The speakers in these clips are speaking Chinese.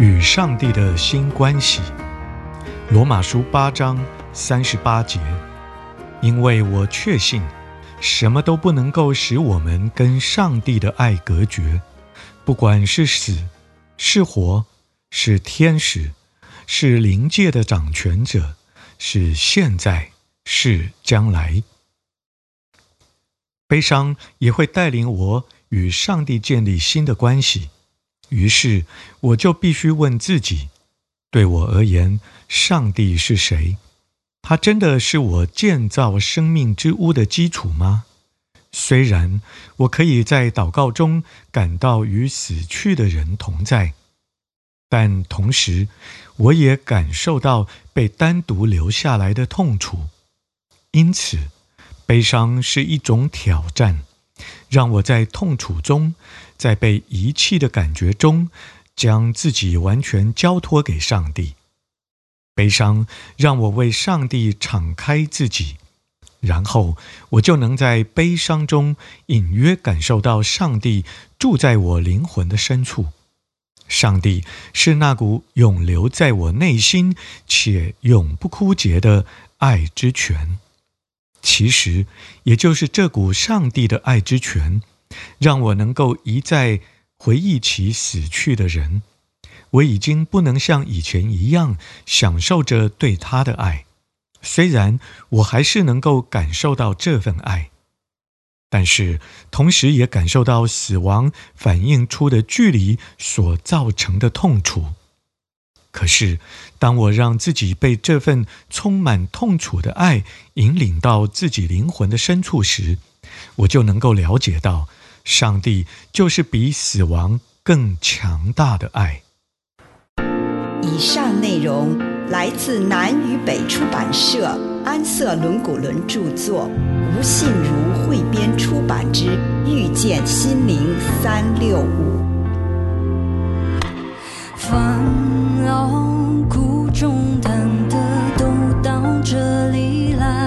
与上帝的新关系，罗马书八章三十八节。因为我确信，什么都不能够使我们跟上帝的爱隔绝，不管是死，是活，是天使，是灵界的掌权者，是现在，是将来。悲伤也会带领我与上帝建立新的关系。于是，我就必须问自己：对我而言，上帝是谁？他真的是我建造生命之屋的基础吗？虽然我可以在祷告中感到与死去的人同在，但同时，我也感受到被单独留下来的痛楚。因此，悲伤是一种挑战。让我在痛楚中，在被遗弃的感觉中，将自己完全交托给上帝。悲伤让我为上帝敞开自己，然后我就能在悲伤中隐约感受到上帝住在我灵魂的深处。上帝是那股永留在我内心且永不枯竭的爱之泉。其实，也就是这股上帝的爱之泉，让我能够一再回忆起死去的人。我已经不能像以前一样享受着对他的爱，虽然我还是能够感受到这份爱，但是同时也感受到死亡反映出的距离所造成的痛楚。可是，当我让自己被这份充满痛楚的爱引领到自己灵魂的深处时，我就能够了解到，上帝就是比死亡更强大的爱。以上内容来自南与北出版社安瑟伦古伦著作，吴信如汇编出版之《遇见心灵三六五》。烦恼苦重担的都到这里来，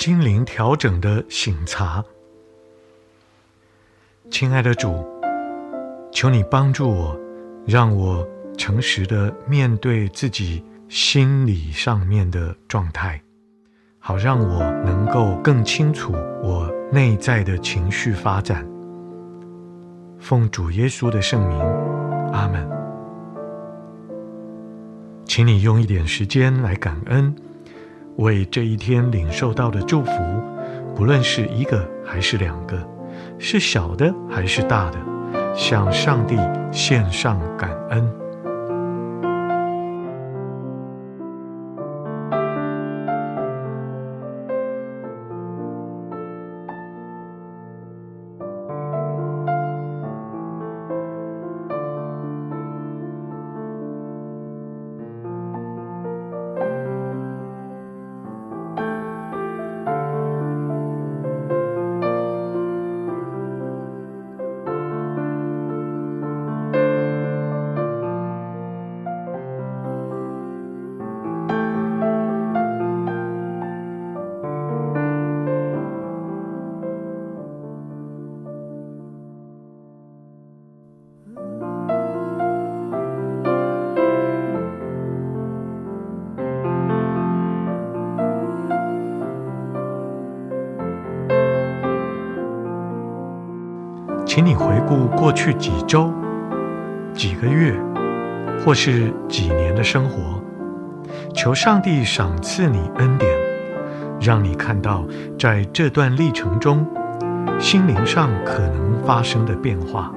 心灵调整的醒茶，亲爱的主，求你帮助我，让我诚实的面对自己心理上面的状态，好让我能够更清楚我内在的情绪发展。奉主耶稣的圣名，阿门。请你用一点时间来感恩。为这一天领受到的祝福，不论是一个还是两个，是小的还是大的，向上帝献上感恩。请你回顾过去几周、几个月，或是几年的生活，求上帝赏赐你恩典，让你看到在这段历程中，心灵上可能发生的变化。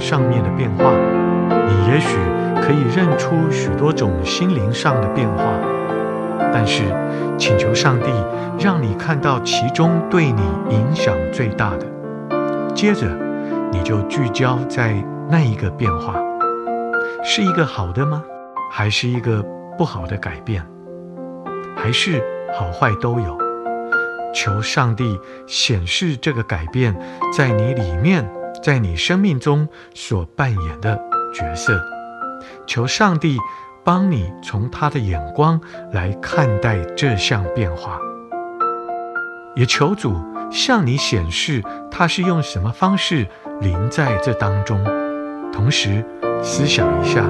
上面的变化，你也许可以认出许多种心灵上的变化。但是，请求上帝让你看到其中对你影响最大的。接着，你就聚焦在那一个变化，是一个好的吗？还是一个不好的改变？还是好坏都有？求上帝显示这个改变在你里面，在你生命中所扮演的角色。求上帝帮你从他的眼光来看待这项变化，也求主向你显示他是用什么方式临在这当中。同时思想一下，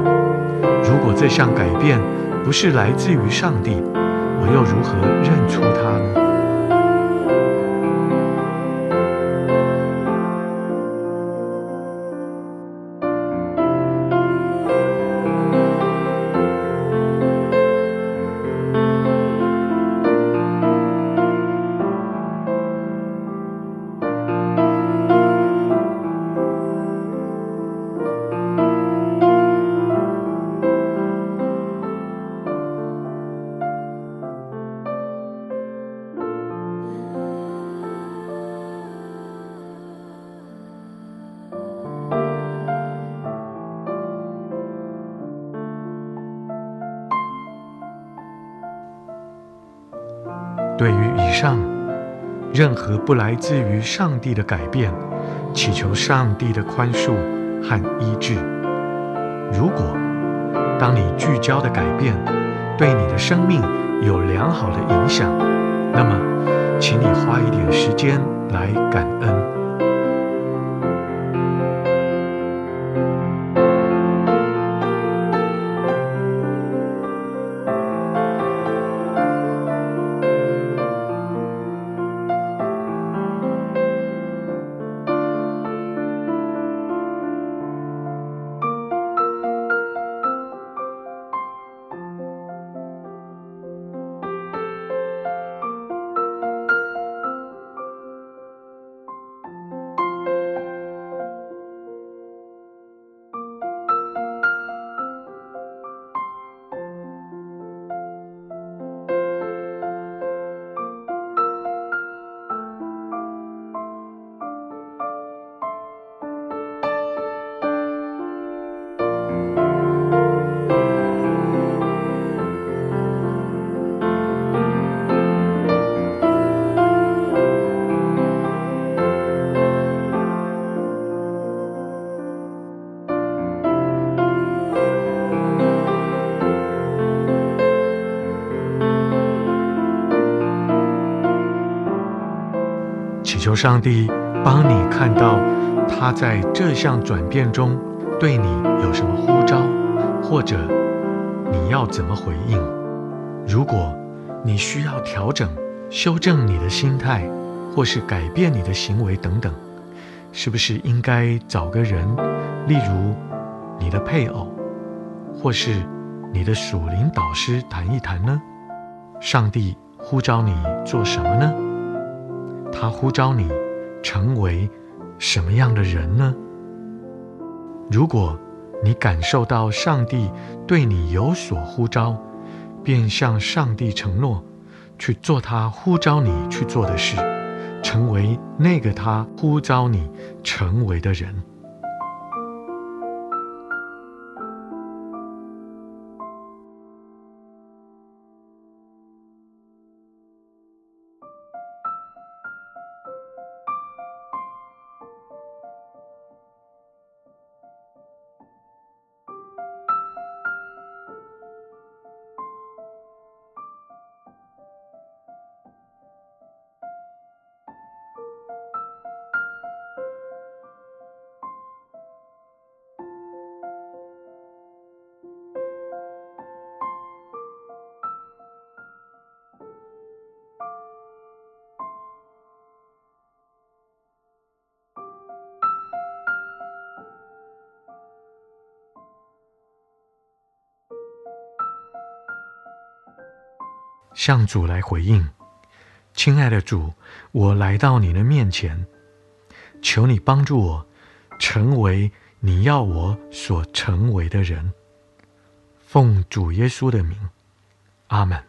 如果这项改变不是来自于上帝，我又如何认出他呢？对于以上任何不来自于上帝的改变，祈求上帝的宽恕和医治。如果当你聚焦的改变对你的生命有良好的影响，那么，请你花一点时间来感恩。上帝帮你看到他在这项转变中对你有什么呼召，或者你要怎么回应。如果你需要调整、修正你的心态，或是改变你的行为等等，是不是应该找个人，例如你的配偶，或是你的属灵导师谈一谈呢？上帝呼召你做什么呢？他呼召你成为什么样的人呢？如果你感受到上帝对你有所呼召，便向上帝承诺，去做他呼召你去做的事，成为那个他呼召你成为的人。向主来回应，亲爱的主，我来到你的面前，求你帮助我，成为你要我所成为的人。奉主耶稣的名，阿门。